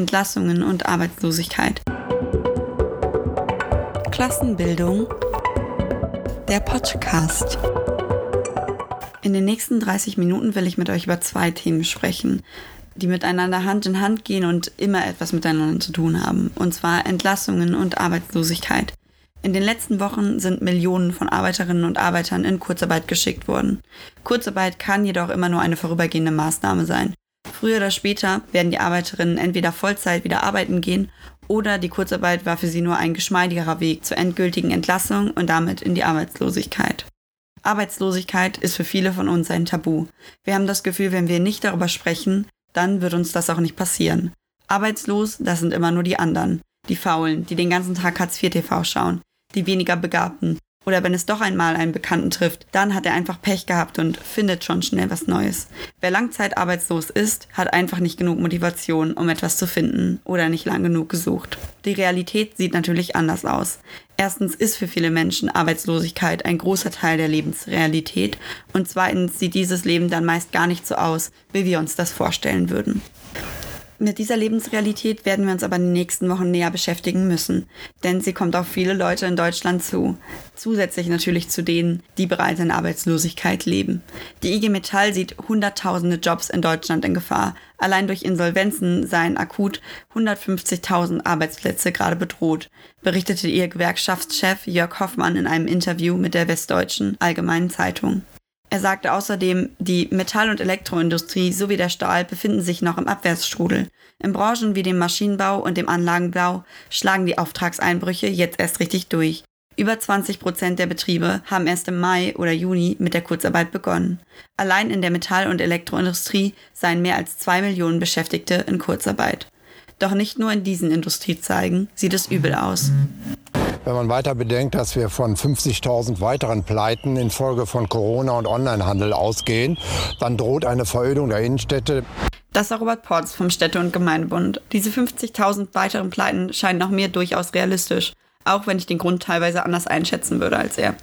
Entlassungen und Arbeitslosigkeit. Klassenbildung. Der Podcast. In den nächsten 30 Minuten will ich mit euch über zwei Themen sprechen, die miteinander Hand in Hand gehen und immer etwas miteinander zu tun haben, und zwar Entlassungen und Arbeitslosigkeit. In den letzten Wochen sind Millionen von Arbeiterinnen und Arbeitern in Kurzarbeit geschickt worden. Kurzarbeit kann jedoch immer nur eine vorübergehende Maßnahme sein. Früher oder später werden die Arbeiterinnen entweder Vollzeit wieder arbeiten gehen oder die Kurzarbeit war für sie nur ein geschmeidigerer Weg zur endgültigen Entlassung und damit in die Arbeitslosigkeit. Arbeitslosigkeit ist für viele von uns ein Tabu. Wir haben das Gefühl, wenn wir nicht darüber sprechen, dann wird uns das auch nicht passieren. Arbeitslos, das sind immer nur die anderen. Die Faulen, die den ganzen Tag Hartz IV TV schauen. Die weniger Begabten. Oder wenn es doch einmal einen Bekannten trifft, dann hat er einfach Pech gehabt und findet schon schnell was Neues. Wer langzeitarbeitslos ist, hat einfach nicht genug Motivation, um etwas zu finden oder nicht lang genug gesucht. Die Realität sieht natürlich anders aus. Erstens ist für viele Menschen Arbeitslosigkeit ein großer Teil der Lebensrealität und zweitens sieht dieses Leben dann meist gar nicht so aus, wie wir uns das vorstellen würden. Mit dieser Lebensrealität werden wir uns aber in den nächsten Wochen näher beschäftigen müssen, denn sie kommt auf viele Leute in Deutschland zu. Zusätzlich natürlich zu denen, die bereits in Arbeitslosigkeit leben. Die IG Metall sieht hunderttausende Jobs in Deutschland in Gefahr. Allein durch Insolvenzen seien akut 150.000 Arbeitsplätze gerade bedroht, berichtete ihr Gewerkschaftschef Jörg Hoffmann in einem Interview mit der Westdeutschen Allgemeinen Zeitung. Er sagte außerdem, die Metall- und Elektroindustrie sowie der Stahl befinden sich noch im Abwärtsstrudel. In Branchen wie dem Maschinenbau und dem Anlagenbau schlagen die Auftragseinbrüche jetzt erst richtig durch. Über 20 Prozent der Betriebe haben erst im Mai oder Juni mit der Kurzarbeit begonnen. Allein in der Metall- und Elektroindustrie seien mehr als zwei Millionen Beschäftigte in Kurzarbeit. Doch nicht nur in diesen Industriezweigen sieht es übel aus. Wenn man weiter bedenkt, dass wir von 50.000 weiteren Pleiten infolge von Corona und Onlinehandel ausgehen, dann droht eine Verödung der Innenstädte. Das ist Robert Porz vom Städte- und Gemeindebund. Diese 50.000 weiteren Pleiten scheinen auch mir durchaus realistisch, auch wenn ich den Grund teilweise anders einschätzen würde als er.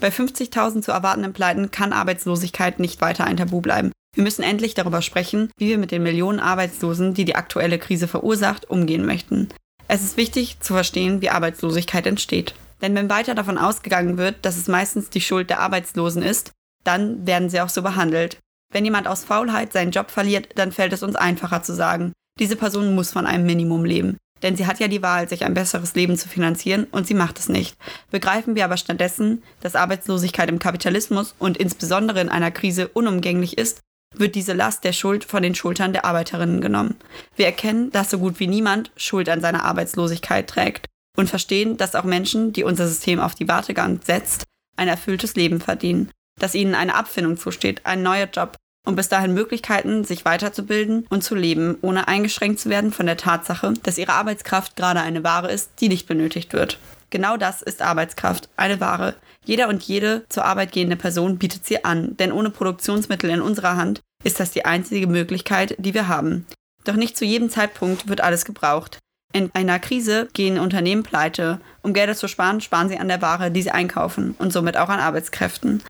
Bei 50.000 zu erwartenden Pleiten kann Arbeitslosigkeit nicht weiter ein Tabu bleiben. Wir müssen endlich darüber sprechen, wie wir mit den Millionen Arbeitslosen, die die aktuelle Krise verursacht, umgehen möchten. Es ist wichtig zu verstehen, wie Arbeitslosigkeit entsteht. Denn wenn weiter davon ausgegangen wird, dass es meistens die Schuld der Arbeitslosen ist, dann werden sie auch so behandelt. Wenn jemand aus Faulheit seinen Job verliert, dann fällt es uns einfacher zu sagen, diese Person muss von einem Minimum leben. Denn sie hat ja die Wahl, sich ein besseres Leben zu finanzieren und sie macht es nicht. Begreifen wir aber stattdessen, dass Arbeitslosigkeit im Kapitalismus und insbesondere in einer Krise unumgänglich ist, wird diese Last der Schuld von den Schultern der Arbeiterinnen genommen. Wir erkennen, dass so gut wie niemand Schuld an seiner Arbeitslosigkeit trägt und verstehen, dass auch Menschen, die unser System auf die Wartegang setzt, ein erfülltes Leben verdienen, dass ihnen eine Abfindung zusteht, ein neuer Job und bis dahin Möglichkeiten, sich weiterzubilden und zu leben, ohne eingeschränkt zu werden von der Tatsache, dass ihre Arbeitskraft gerade eine Ware ist, die nicht benötigt wird. Genau das ist Arbeitskraft, eine Ware. Jeder und jede zur Arbeit gehende Person bietet sie an, denn ohne Produktionsmittel in unserer Hand ist das die einzige Möglichkeit, die wir haben. Doch nicht zu jedem Zeitpunkt wird alles gebraucht. In einer Krise gehen Unternehmen pleite. Um Gelder zu sparen, sparen sie an der Ware, die sie einkaufen und somit auch an Arbeitskräften.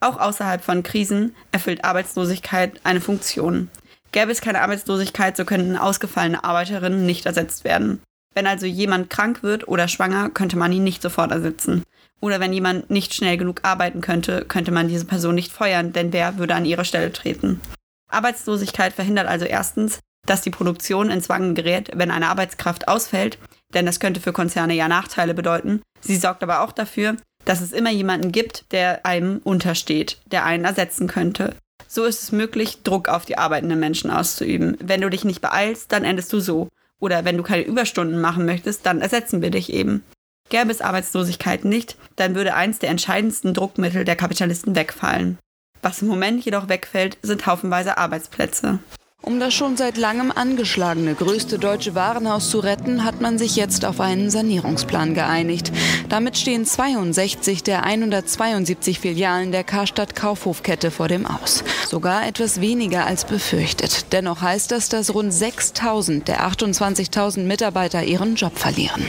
Auch außerhalb von Krisen erfüllt Arbeitslosigkeit eine Funktion. Gäbe es keine Arbeitslosigkeit, so könnten ausgefallene Arbeiterinnen nicht ersetzt werden. Wenn also jemand krank wird oder schwanger, könnte man ihn nicht sofort ersetzen. Oder wenn jemand nicht schnell genug arbeiten könnte, könnte man diese Person nicht feuern, denn wer würde an ihre Stelle treten? Arbeitslosigkeit verhindert also erstens, dass die Produktion ins Wangen gerät, wenn eine Arbeitskraft ausfällt, denn das könnte für Konzerne ja Nachteile bedeuten. Sie sorgt aber auch dafür, dass es immer jemanden gibt, der einem untersteht, der einen ersetzen könnte. So ist es möglich, Druck auf die arbeitenden Menschen auszuüben. Wenn du dich nicht beeilst, dann endest du so. Oder wenn du keine Überstunden machen möchtest, dann ersetzen wir dich eben. Gäbe es Arbeitslosigkeit nicht, dann würde eins der entscheidendsten Druckmittel der Kapitalisten wegfallen. Was im Moment jedoch wegfällt, sind haufenweise Arbeitsplätze. Um das schon seit langem angeschlagene größte deutsche Warenhaus zu retten, hat man sich jetzt auf einen Sanierungsplan geeinigt. Damit stehen 62 der 172 Filialen der Karstadt Kaufhofkette vor dem Aus. Sogar etwas weniger als befürchtet. Dennoch heißt das, dass rund 6000 der 28.000 Mitarbeiter ihren Job verlieren.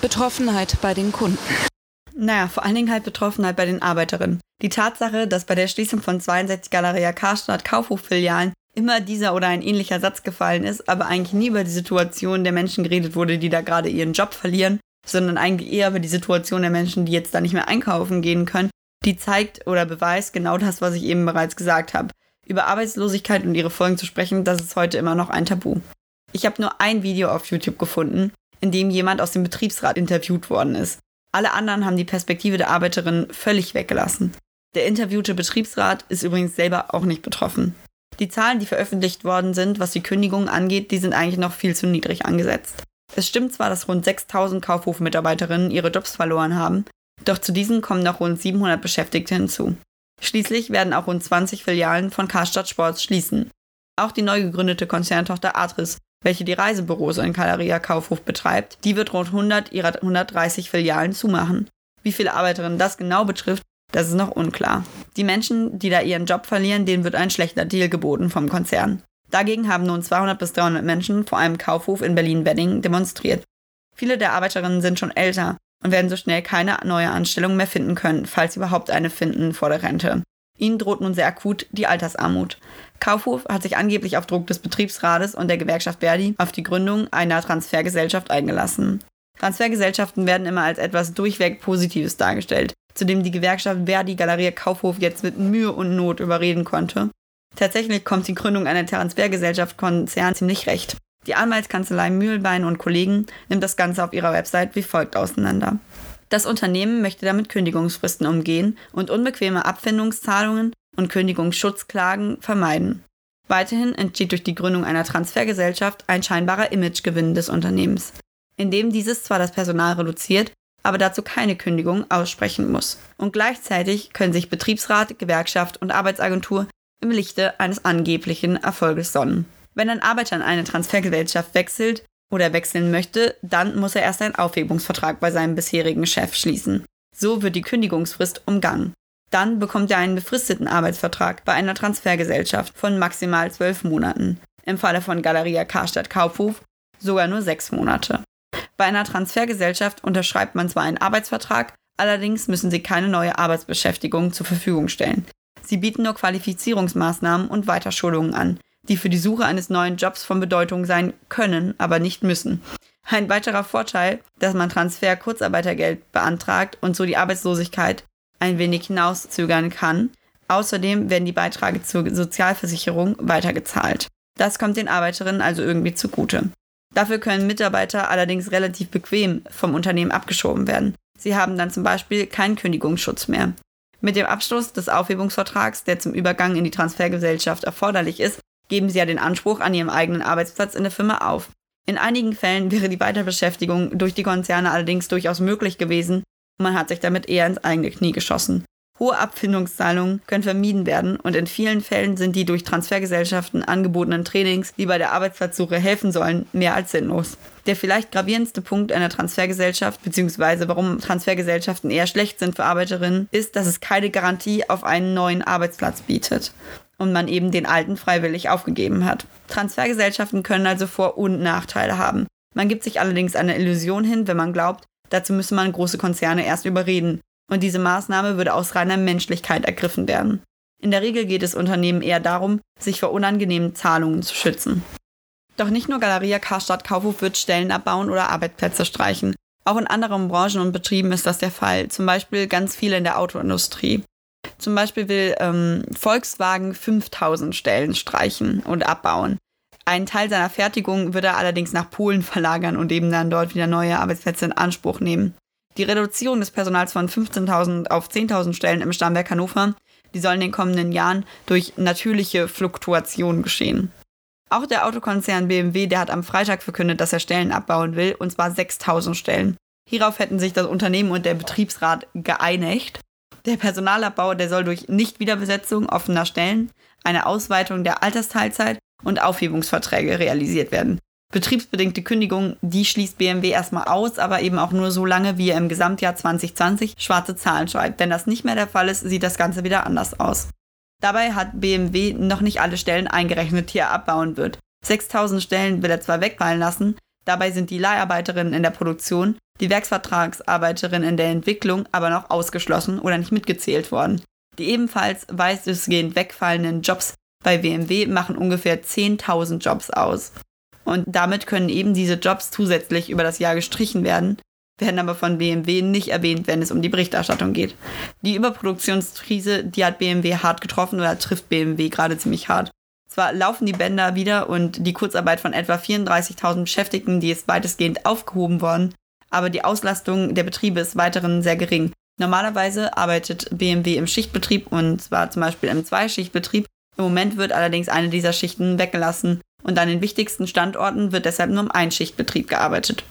Betroffenheit bei den Kunden. Naja, vor allen Dingen halt Betroffenheit bei den Arbeiterinnen. Die Tatsache, dass bei der Schließung von 62 Galeria Karstadt Kaufhoffilialen immer dieser oder ein ähnlicher Satz gefallen ist, aber eigentlich nie über die Situation der Menschen geredet wurde, die da gerade ihren Job verlieren, sondern eigentlich eher über die Situation der Menschen, die jetzt da nicht mehr einkaufen gehen können, die zeigt oder beweist genau das, was ich eben bereits gesagt habe. Über Arbeitslosigkeit und ihre Folgen zu sprechen, das ist heute immer noch ein Tabu. Ich habe nur ein Video auf YouTube gefunden, in dem jemand aus dem Betriebsrat interviewt worden ist. Alle anderen haben die Perspektive der Arbeiterin völlig weggelassen. Der interviewte Betriebsrat ist übrigens selber auch nicht betroffen. Die Zahlen, die veröffentlicht worden sind, was die Kündigungen angeht, die sind eigentlich noch viel zu niedrig angesetzt. Es stimmt zwar, dass rund 6000 Kaufhofmitarbeiterinnen ihre Jobs verloren haben, doch zu diesen kommen noch rund 700 Beschäftigte hinzu. Schließlich werden auch rund 20 Filialen von Karstadt Sports schließen. Auch die neu gegründete Konzerntochter Atris, welche die Reisebüros in Galeria Kaufhof betreibt, die wird rund 100 ihrer 130 Filialen zumachen. Wie viele Arbeiterinnen das genau betrifft, das ist noch unklar. Die Menschen, die da ihren Job verlieren, denen wird ein schlechter Deal geboten vom Konzern. Dagegen haben nun 200 bis 300 Menschen vor einem Kaufhof in Berlin-Wedding demonstriert. Viele der Arbeiterinnen sind schon älter und werden so schnell keine neue Anstellung mehr finden können, falls sie überhaupt eine finden vor der Rente. Ihnen droht nun sehr akut die Altersarmut. Kaufhof hat sich angeblich auf Druck des Betriebsrates und der Gewerkschaft Verdi auf die Gründung einer Transfergesellschaft eingelassen. Transfergesellschaften werden immer als etwas durchweg Positives dargestellt, zu dem die Gewerkschaft Verdi Galeria Kaufhof jetzt mit Mühe und Not überreden konnte. Tatsächlich kommt die Gründung einer Transfergesellschaft Konzern ziemlich recht. Die Anwaltskanzlei Mühlbein und Kollegen nimmt das Ganze auf ihrer Website wie folgt auseinander. Das Unternehmen möchte damit Kündigungsfristen umgehen und unbequeme Abfindungszahlungen und Kündigungsschutzklagen vermeiden. Weiterhin entsteht durch die Gründung einer Transfergesellschaft ein scheinbarer Imagegewinn des Unternehmens, indem dieses zwar das Personal reduziert, aber dazu keine Kündigung aussprechen muss. Und gleichzeitig können sich Betriebsrat, Gewerkschaft und Arbeitsagentur im Lichte eines angeblichen Erfolges sonnen. Wenn ein Arbeiter in eine Transfergesellschaft wechselt, oder wechseln möchte, dann muss er erst einen Aufhebungsvertrag bei seinem bisherigen Chef schließen. So wird die Kündigungsfrist umgangen. Dann bekommt er einen befristeten Arbeitsvertrag bei einer Transfergesellschaft von maximal zwölf Monaten. Im Falle von Galeria Karstadt Kaufhof sogar nur sechs Monate. Bei einer Transfergesellschaft unterschreibt man zwar einen Arbeitsvertrag, allerdings müssen sie keine neue Arbeitsbeschäftigung zur Verfügung stellen. Sie bieten nur Qualifizierungsmaßnahmen und Weiterschulungen an, die für die Suche eines neuen Jobs von Bedeutung sein können, aber nicht müssen. Ein weiterer Vorteil, dass man Transfer Kurzarbeitergeld beantragt und so die Arbeitslosigkeit ein wenig hinauszögern kann. Außerdem werden die Beiträge zur Sozialversicherung weitergezahlt. Das kommt den Arbeiterinnen also irgendwie zugute. Dafür können Mitarbeiter allerdings relativ bequem vom Unternehmen abgeschoben werden. Sie haben dann zum Beispiel keinen Kündigungsschutz mehr. Mit dem Abschluss des Aufhebungsvertrags, der zum Übergang in die Transfergesellschaft erforderlich ist, geben sie ja den Anspruch an ihrem eigenen Arbeitsplatz in der Firma auf. In einigen Fällen wäre die Weiterbeschäftigung durch die Konzerne allerdings durchaus möglich gewesen und man hat sich damit eher ins eigene Knie geschossen. Hohe Abfindungszahlungen können vermieden werden und in vielen Fällen sind die durch Transfergesellschaften angebotenen Trainings, die bei der Arbeitsplatzsuche helfen sollen, mehr als sinnlos. Der vielleicht gravierendste Punkt einer Transfergesellschaft, beziehungsweise warum Transfergesellschaften eher schlecht sind für Arbeiterinnen, ist, dass es keine Garantie auf einen neuen Arbeitsplatz bietet und man eben den alten freiwillig aufgegeben hat. Transfergesellschaften können also Vor- und Nachteile haben. Man gibt sich allerdings eine Illusion hin, wenn man glaubt, dazu müsse man große Konzerne erst überreden. Und diese Maßnahme würde aus reiner Menschlichkeit ergriffen werden. In der Regel geht es Unternehmen eher darum, sich vor unangenehmen Zahlungen zu schützen. Doch nicht nur Galeria Karstadt Kaufhof wird Stellen abbauen oder Arbeitsplätze streichen. Auch in anderen Branchen und Betrieben ist das der Fall, zum Beispiel ganz viele in der Autoindustrie. Zum Beispiel will ähm, Volkswagen 5000 Stellen streichen und abbauen. Einen Teil seiner Fertigung wird er allerdings nach Polen verlagern und eben dann dort wieder neue Arbeitsplätze in Anspruch nehmen. Die Reduzierung des Personals von 15.000 auf 10.000 Stellen im Stammwerk Hannover, die soll in den kommenden Jahren durch natürliche Fluktuation geschehen. Auch der Autokonzern BMW, der hat am Freitag verkündet, dass er Stellen abbauen will, und zwar 6000 Stellen. Hierauf hätten sich das Unternehmen und der Betriebsrat geeinigt. Der Personalabbau, der soll durch Nichtwiederbesetzung offener Stellen, eine Ausweitung der Altersteilzeit und Aufhebungsverträge realisiert werden. Betriebsbedingte Kündigung, die schließt BMW erstmal aus, aber eben auch nur so lange, wie er im Gesamtjahr 2020 schwarze Zahlen schreibt. Wenn das nicht mehr der Fall ist, sieht das Ganze wieder anders aus. Dabei hat BMW noch nicht alle Stellen eingerechnet, die er abbauen wird. 6000 Stellen will er zwar wegfallen lassen, dabei sind die Leiharbeiterinnen in der Produktion die Werksvertragsarbeiterin in der Entwicklung aber noch ausgeschlossen oder nicht mitgezählt worden. Die ebenfalls weitestgehend wegfallenden Jobs bei BMW machen ungefähr 10.000 Jobs aus. Und damit können eben diese Jobs zusätzlich über das Jahr gestrichen werden, werden aber von BMW nicht erwähnt, wenn es um die Berichterstattung geht. Die Überproduktionskrise, die hat BMW hart getroffen oder trifft BMW gerade ziemlich hart. Zwar laufen die Bänder wieder und die Kurzarbeit von etwa 34.000 Beschäftigten, die ist weitestgehend aufgehoben worden, aber die Auslastung der Betriebe ist weiterhin sehr gering. Normalerweise arbeitet BMW im Schichtbetrieb und zwar zum Beispiel im Zweischichtbetrieb. Im Moment wird allerdings eine dieser Schichten weggelassen und an den wichtigsten Standorten wird deshalb nur im Einschichtbetrieb gearbeitet.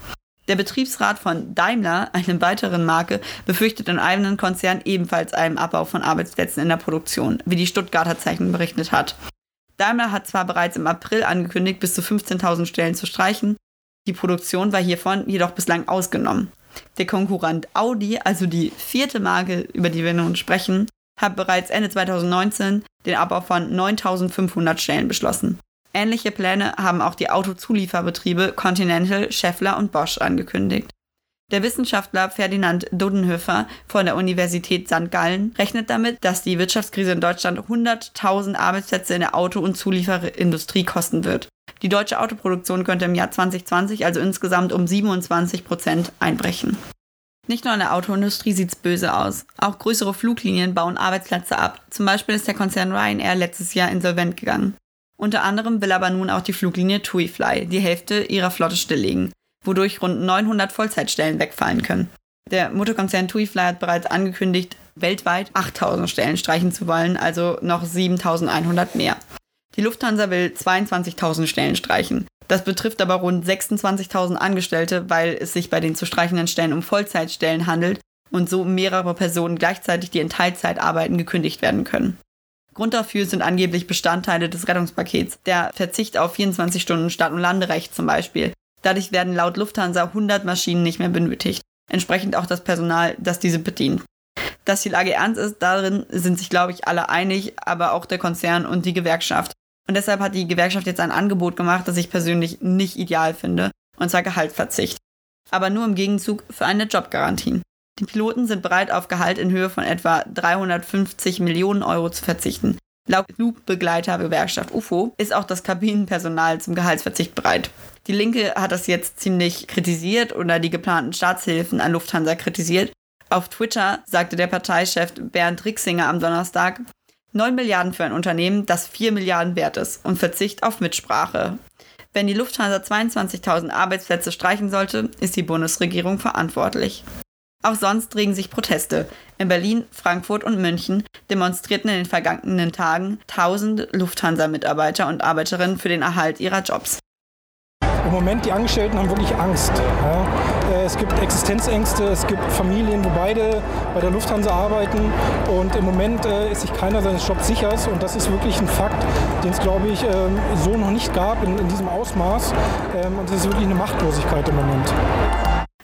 Der Betriebsrat von Daimler, einer weiteren Marke, befürchtet im eigenen Konzern ebenfalls einen Abbau von Arbeitsplätzen in der Produktion, wie die Stuttgarter Zeichen berichtet hat. Daimler hat zwar bereits im April angekündigt, bis zu 15.000 Stellen zu streichen, die Produktion war hiervon jedoch bislang ausgenommen. Der Konkurrent Audi, also die vierte Marke, über die wir nun sprechen, hat bereits Ende 2019 den Abbau von 9.500 Stellen beschlossen. Ähnliche Pläne haben auch die Autozulieferbetriebe Continental, Schaeffler und Bosch angekündigt. Der Wissenschaftler Ferdinand Dudenhöfer von der Universität St. Gallen rechnet damit, dass die Wirtschaftskrise in Deutschland 100.000 Arbeitsplätze in der Auto- und Zulieferindustrie kosten wird. Die deutsche Autoproduktion könnte im Jahr 2020 also insgesamt um 27 Prozent einbrechen. Nicht nur in der Autoindustrie sieht's böse aus. Auch größere Fluglinien bauen Arbeitsplätze ab. Zum Beispiel ist der Konzern Ryanair letztes Jahr insolvent gegangen. Unter anderem will aber nun auch die Fluglinie TuiFly die Hälfte ihrer Flotte stilllegen, wodurch rund 900 Vollzeitstellen wegfallen können. Der Mutterkonzern TuiFly hat bereits angekündigt, weltweit 8000 Stellen streichen zu wollen, also noch 7100 mehr. Die Lufthansa will 22.000 Stellen streichen. Das betrifft aber rund 26.000 Angestellte, weil es sich bei den zu streichenden Stellen um Vollzeitstellen handelt und so mehrere Personen gleichzeitig, die in Teilzeit arbeiten, gekündigt werden können. Grund dafür sind angeblich Bestandteile des Rettungspakets, der Verzicht auf 24 Stunden Start- und Landerecht zum Beispiel. Dadurch werden laut Lufthansa 100 Maschinen nicht mehr benötigt, entsprechend auch das Personal, das diese bedient. Dass die Lage ernst ist, darin sind sich, glaube ich, alle einig, aber auch der Konzern und die Gewerkschaft. Und deshalb hat die Gewerkschaft jetzt ein Angebot gemacht, das ich persönlich nicht ideal finde, und zwar Gehaltsverzicht. Aber nur im Gegenzug für eine Jobgarantie. Die Piloten sind bereit, auf Gehalt in Höhe von etwa 350 Millionen Euro zu verzichten. Laut Flugbegleitergewerkschaft UFO ist auch das Kabinenpersonal zum Gehaltsverzicht bereit. Die Linke hat das jetzt ziemlich kritisiert oder die geplanten Staatshilfen an Lufthansa kritisiert. Auf Twitter sagte der Parteichef Bernd Rixinger am Donnerstag, 9 Milliarden für ein Unternehmen, das 4 Milliarden wert ist und Verzicht auf Mitsprache. Wenn die Lufthansa 22.000 Arbeitsplätze streichen sollte, ist die Bundesregierung verantwortlich. Auch sonst regen sich Proteste. In Berlin, Frankfurt und München demonstrierten in den vergangenen Tagen tausend Lufthansa-Mitarbeiter und Arbeiterinnen für den Erhalt ihrer Jobs. Im Moment, die Angestellten haben wirklich Angst. Ja. Äh, es gibt Existenzängste, es gibt Familien, wo beide bei der Lufthansa arbeiten. Und im Moment äh, ist sich keiner seines Jobs sicher. Und das ist wirklich ein Fakt, den es, glaube ich, ähm, so noch nicht gab in, in diesem Ausmaß. Ähm, und es ist wirklich eine Machtlosigkeit im Moment.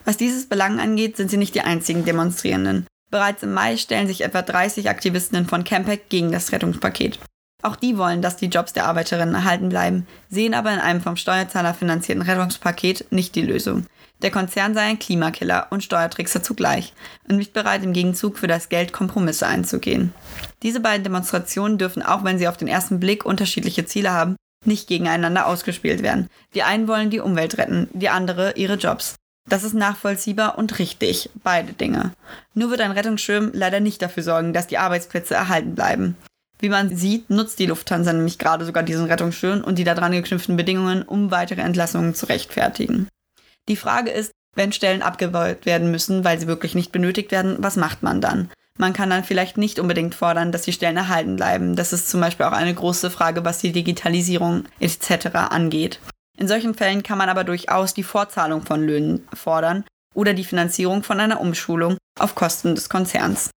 Was dieses Belang angeht, sind sie nicht die einzigen Demonstrierenden. Bereits im Mai stellen sich etwa 30 Aktivistinnen von Campec gegen das Rettungspaket. Auch die wollen, dass die Jobs der Arbeiterinnen erhalten bleiben, sehen aber in einem vom Steuerzahler finanzierten Rettungspaket nicht die Lösung. Der Konzern sei ein Klimakiller und Steuertrickser zugleich und nicht bereit, im Gegenzug für das Geld Kompromisse einzugehen. Diese beiden Demonstrationen dürfen, auch wenn sie auf den ersten Blick unterschiedliche Ziele haben, nicht gegeneinander ausgespielt werden. Die einen wollen die Umwelt retten, die andere ihre Jobs. Das ist nachvollziehbar und richtig, beide Dinge. Nur wird ein Rettungsschirm leider nicht dafür sorgen, dass die Arbeitsplätze erhalten bleiben. Wie man sieht, nutzt die Lufthansa nämlich gerade sogar diesen Rettungsschirm und die daran geknüpften Bedingungen, um weitere Entlassungen zu rechtfertigen. Die Frage ist, wenn Stellen abgebaut werden müssen, weil sie wirklich nicht benötigt werden, was macht man dann? Man kann dann vielleicht nicht unbedingt fordern, dass die Stellen erhalten bleiben. Das ist zum Beispiel auch eine große Frage, was die Digitalisierung etc. angeht. In solchen Fällen kann man aber durchaus die Fortzahlung von Löhnen fordern oder die Finanzierung von einer Umschulung auf Kosten des Konzerns.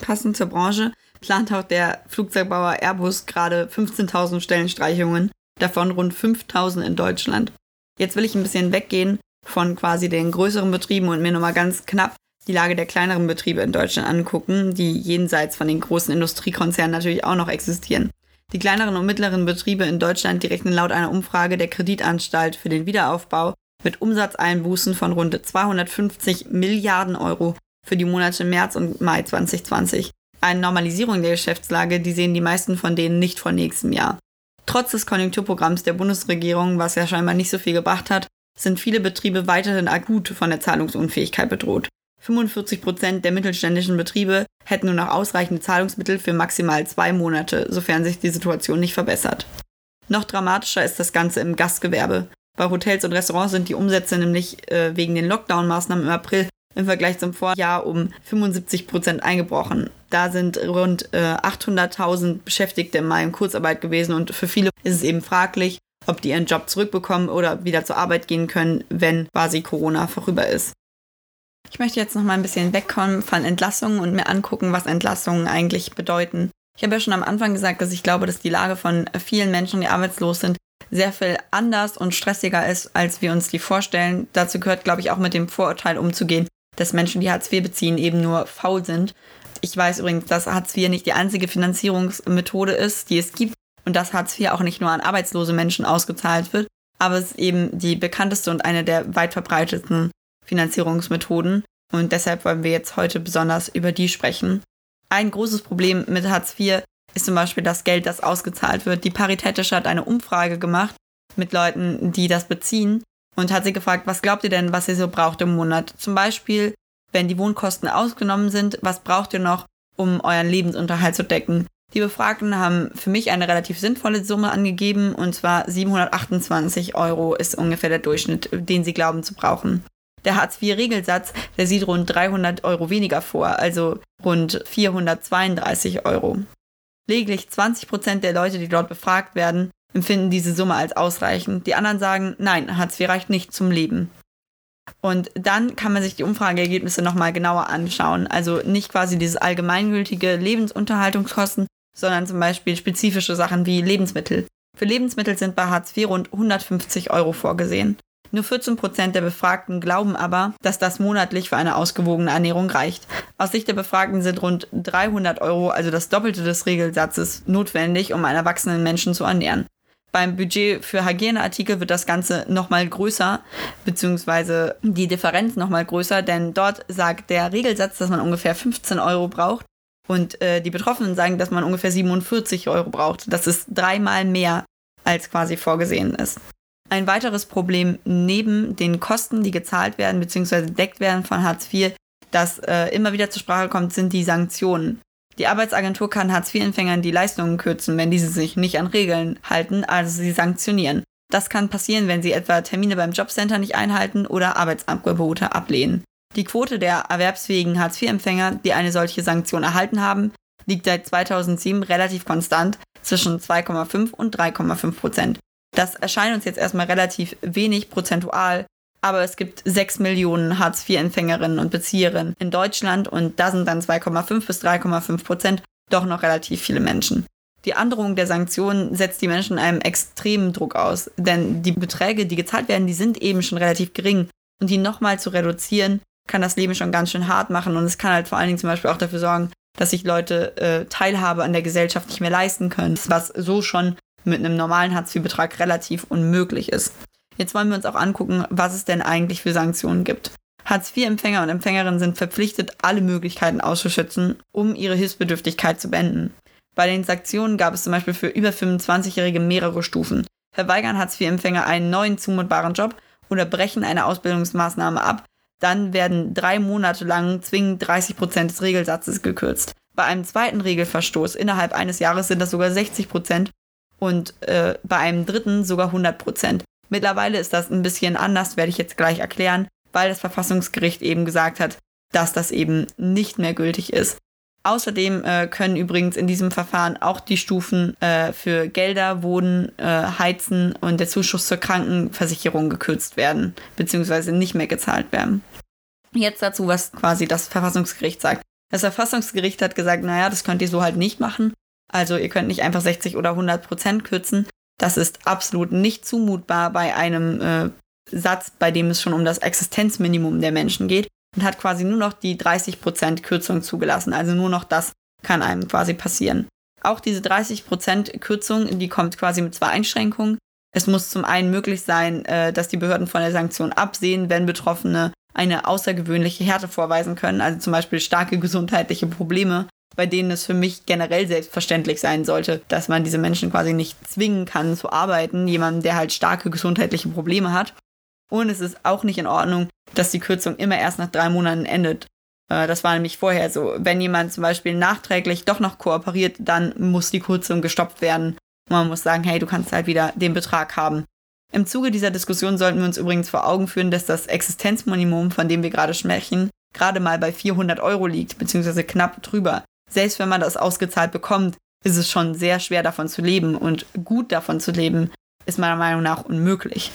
Passend zur Branche plant auch der Flugzeugbauer Airbus gerade 15.000 Stellenstreichungen, davon rund 5.000 in Deutschland. Jetzt will ich ein bisschen weggehen von quasi den größeren Betrieben und mir nochmal ganz knapp die Lage der kleineren Betriebe in Deutschland angucken, die jenseits von den großen Industriekonzernen natürlich auch noch existieren. Die kleineren und mittleren Betriebe in Deutschland, die rechnen laut einer Umfrage der Kreditanstalt für den Wiederaufbau mit Umsatzeinbußen von rund 250 Milliarden Euro für die Monate März und Mai 2020. Eine Normalisierung der Geschäftslage, die sehen die meisten von denen nicht vor nächstem Jahr. Trotz des Konjunkturprogramms der Bundesregierung, was ja scheinbar nicht so viel gebracht hat, sind viele Betriebe weiterhin akut von der Zahlungsunfähigkeit bedroht. 45 Prozent der mittelständischen Betriebe hätten nur noch ausreichende Zahlungsmittel für maximal zwei Monate, sofern sich die Situation nicht verbessert. Noch dramatischer ist das Ganze im Gastgewerbe. Bei Hotels und Restaurants sind die Umsätze nämlich äh, wegen den Lockdown-Maßnahmen im April im Vergleich zum Vorjahr um 75 Prozent eingebrochen. Da sind rund äh, 800.000 Beschäftigte im Mai in Kurzarbeit gewesen und für viele ist es eben fraglich, ob die ihren Job zurückbekommen oder wieder zur Arbeit gehen können, wenn quasi Corona vorüber ist. Ich möchte jetzt noch mal ein bisschen wegkommen von Entlassungen und mir angucken, was Entlassungen eigentlich bedeuten. Ich habe ja schon am Anfang gesagt, dass ich glaube, dass die Lage von vielen Menschen, die arbeitslos sind, sehr viel anders und stressiger ist, als wir uns die vorstellen. Dazu gehört, glaube ich, auch mit dem Vorurteil umzugehen, dass Menschen, die Hartz IV beziehen, eben nur faul sind. Ich weiß übrigens, dass Hartz IV nicht die einzige Finanzierungsmethode ist, die es gibt und dass Hartz IV auch nicht nur an arbeitslose Menschen ausgezahlt wird, aber es ist eben die bekannteste und eine der weit verbreitetsten Finanzierungsmethoden. Und deshalb wollen wir jetzt heute besonders über die sprechen. Ein großes Problem mit Hartz IV ist zum Beispiel das Geld, das ausgezahlt wird. Die Paritätische hat eine Umfrage gemacht mit Leuten, die das beziehen und hat sie gefragt, was glaubt ihr denn, was ihr so braucht im Monat? Zum Beispiel, wenn die Wohnkosten ausgenommen sind, was braucht ihr noch, um euren Lebensunterhalt zu decken? Die Befragten haben für mich eine relativ sinnvolle Summe angegeben, und zwar 728 Euro ist ungefähr der Durchschnitt, den sie glauben zu brauchen. Der Hartz-IV-Regelsatz, der sieht rund 300 Euro weniger vor, also rund 432 Euro. Lediglich 20 Prozent der Leute, die dort befragt werden, empfinden diese Summe als ausreichend. Die anderen sagen, nein, Hartz IV reicht nicht zum Leben. Und dann kann man sich die Umfrageergebnisse nochmal genauer anschauen. Also nicht quasi dieses allgemeingültige Lebensunterhaltungskosten, sondern zum Beispiel spezifische Sachen wie Lebensmittel. Für Lebensmittel sind bei Hartz IV rund 150 Euro vorgesehen. Nur 14 Prozent der Befragten glauben aber, dass das monatlich für eine ausgewogene Ernährung reicht. Aus Sicht der Befragten sind rund 300 Euro, also das Doppelte des Regelsatzes, notwendig, um einen erwachsenen Menschen zu ernähren. Beim Budget für Hygieneartikel wird das Ganze nochmal größer, beziehungsweise die Differenz nochmal größer, denn dort sagt der Regelsatz, dass man ungefähr 15 Euro braucht und äh, die Betroffenen sagen, dass man ungefähr 47 Euro braucht. Das ist dreimal mehr, als quasi vorgesehen ist. Ein weiteres Problem neben den Kosten, die gezahlt werden bzw. deckt werden von Hartz IV, das äh, immer wieder zur Sprache kommt, sind die Sanktionen. Die Arbeitsagentur kann Hartz-IV-Empfängern die Leistungen kürzen, wenn diese sich nicht an Regeln halten, also sie sanktionieren. Das kann passieren, wenn sie etwa Termine beim Jobcenter nicht einhalten oder Arbeitsangebote ablehnen. Die Quote der erwerbsfähigen Hartz-IV-Empfänger, die eine solche Sanktion erhalten haben, liegt seit 2007 relativ konstant zwischen 2,5 und 3,5 Prozent. Das erscheint uns jetzt erstmal relativ wenig prozentual, aber es gibt 6 Millionen Hartz-IV-Empfängerinnen und Bezieherinnen in Deutschland und da sind dann 2,5 bis 3,5 Prozent doch noch relativ viele Menschen. Die Androhung der Sanktionen setzt die Menschen einem extremen Druck aus, denn die Beträge, die gezahlt werden, die sind eben schon relativ gering und die nochmal zu reduzieren, kann das Leben schon ganz schön hart machen und es kann halt vor allen Dingen zum Beispiel auch dafür sorgen, dass sich Leute äh, Teilhabe an der Gesellschaft nicht mehr leisten können, was so schon mit einem normalen Hartz-IV-Betrag relativ unmöglich ist. Jetzt wollen wir uns auch angucken, was es denn eigentlich für Sanktionen gibt. Hartz-IV-Empfänger und Empfängerinnen sind verpflichtet, alle Möglichkeiten auszuschützen, um ihre Hilfsbedürftigkeit zu beenden. Bei den Sanktionen gab es zum Beispiel für über 25-Jährige mehrere Stufen. Verweigern Hartz-IV-Empfänger einen neuen zumutbaren Job oder brechen eine Ausbildungsmaßnahme ab, dann werden drei Monate lang zwingend 30 Prozent des Regelsatzes gekürzt. Bei einem zweiten Regelverstoß innerhalb eines Jahres sind das sogar 60 Prozent und äh, bei einem dritten sogar 100 Prozent. Mittlerweile ist das ein bisschen anders, werde ich jetzt gleich erklären, weil das Verfassungsgericht eben gesagt hat, dass das eben nicht mehr gültig ist. Außerdem äh, können übrigens in diesem Verfahren auch die Stufen äh, für Gelder, Wohnen, äh, Heizen und der Zuschuss zur Krankenversicherung gekürzt werden, beziehungsweise nicht mehr gezahlt werden. Jetzt dazu, was quasi das Verfassungsgericht sagt. Das Verfassungsgericht hat gesagt, naja, das könnt ihr so halt nicht machen. Also ihr könnt nicht einfach 60 oder 100 Prozent kürzen. Das ist absolut nicht zumutbar bei einem äh, Satz, bei dem es schon um das Existenzminimum der Menschen geht und hat quasi nur noch die 30 Prozent Kürzung zugelassen. Also nur noch das kann einem quasi passieren. Auch diese 30 Prozent Kürzung, die kommt quasi mit zwei Einschränkungen. Es muss zum einen möglich sein, äh, dass die Behörden von der Sanktion absehen, wenn Betroffene eine außergewöhnliche Härte vorweisen können, also zum Beispiel starke gesundheitliche Probleme bei denen es für mich generell selbstverständlich sein sollte, dass man diese Menschen quasi nicht zwingen kann zu arbeiten, jemanden, der halt starke gesundheitliche Probleme hat. Und es ist auch nicht in Ordnung, dass die Kürzung immer erst nach drei Monaten endet. Äh, das war nämlich vorher so. Wenn jemand zum Beispiel nachträglich doch noch kooperiert, dann muss die Kürzung gestoppt werden. Man muss sagen, hey, du kannst halt wieder den Betrag haben. Im Zuge dieser Diskussion sollten wir uns übrigens vor Augen führen, dass das Existenzminimum, von dem wir gerade sprechen, gerade mal bei 400 Euro liegt, beziehungsweise knapp drüber. Selbst wenn man das ausgezahlt bekommt, ist es schon sehr schwer davon zu leben und gut davon zu leben, ist meiner Meinung nach unmöglich.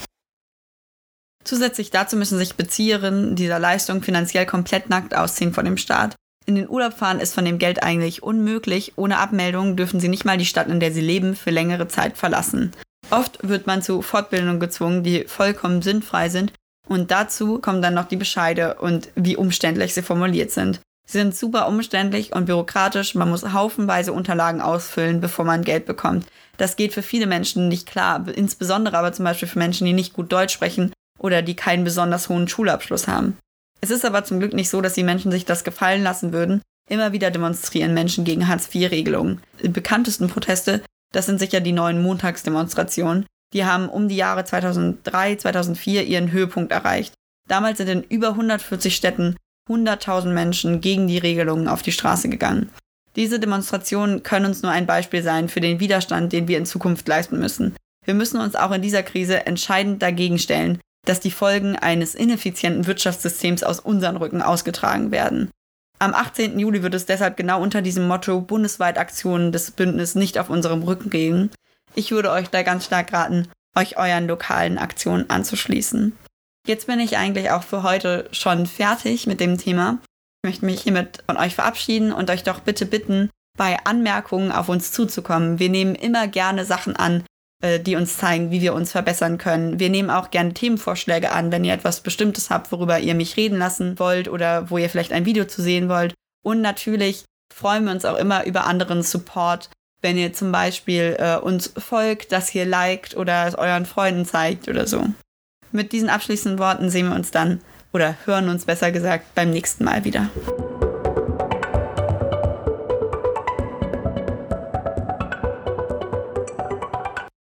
Zusätzlich dazu müssen sich Bezieherinnen dieser Leistung finanziell komplett nackt ausziehen vor dem Staat. In den Urlaub fahren ist von dem Geld eigentlich unmöglich. Ohne Abmeldung dürfen sie nicht mal die Stadt, in der sie leben, für längere Zeit verlassen. Oft wird man zu Fortbildungen gezwungen, die vollkommen sinnfrei sind. Und dazu kommen dann noch die Bescheide und wie umständlich sie formuliert sind. Sie sind super umständlich und bürokratisch. Man muss haufenweise Unterlagen ausfüllen, bevor man Geld bekommt. Das geht für viele Menschen nicht klar, insbesondere aber zum Beispiel für Menschen, die nicht gut Deutsch sprechen oder die keinen besonders hohen Schulabschluss haben. Es ist aber zum Glück nicht so, dass die Menschen sich das gefallen lassen würden. Immer wieder demonstrieren Menschen gegen Hartz-IV-Regelungen. Die bekanntesten Proteste, das sind sicher die neuen Montagsdemonstrationen. Die haben um die Jahre 2003, 2004 ihren Höhepunkt erreicht. Damals sind in über 140 Städten 100.000 Menschen gegen die Regelungen auf die Straße gegangen. Diese Demonstrationen können uns nur ein Beispiel sein für den Widerstand, den wir in Zukunft leisten müssen. Wir müssen uns auch in dieser Krise entscheidend dagegen stellen, dass die Folgen eines ineffizienten Wirtschaftssystems aus unseren Rücken ausgetragen werden. Am 18. Juli wird es deshalb genau unter diesem Motto bundesweit Aktionen des Bündnisses nicht auf unserem Rücken gehen. Ich würde euch da ganz stark raten, euch euren lokalen Aktionen anzuschließen. Jetzt bin ich eigentlich auch für heute schon fertig mit dem Thema. Ich möchte mich hiermit von euch verabschieden und euch doch bitte bitten, bei Anmerkungen auf uns zuzukommen. Wir nehmen immer gerne Sachen an, äh, die uns zeigen, wie wir uns verbessern können. Wir nehmen auch gerne Themenvorschläge an, wenn ihr etwas Bestimmtes habt, worüber ihr mich reden lassen wollt oder wo ihr vielleicht ein Video zu sehen wollt. Und natürlich freuen wir uns auch immer über anderen Support, wenn ihr zum Beispiel äh, uns folgt, das hier liked oder es euren Freunden zeigt oder so. Mit diesen abschließenden Worten sehen wir uns dann oder hören uns besser gesagt beim nächsten Mal wieder.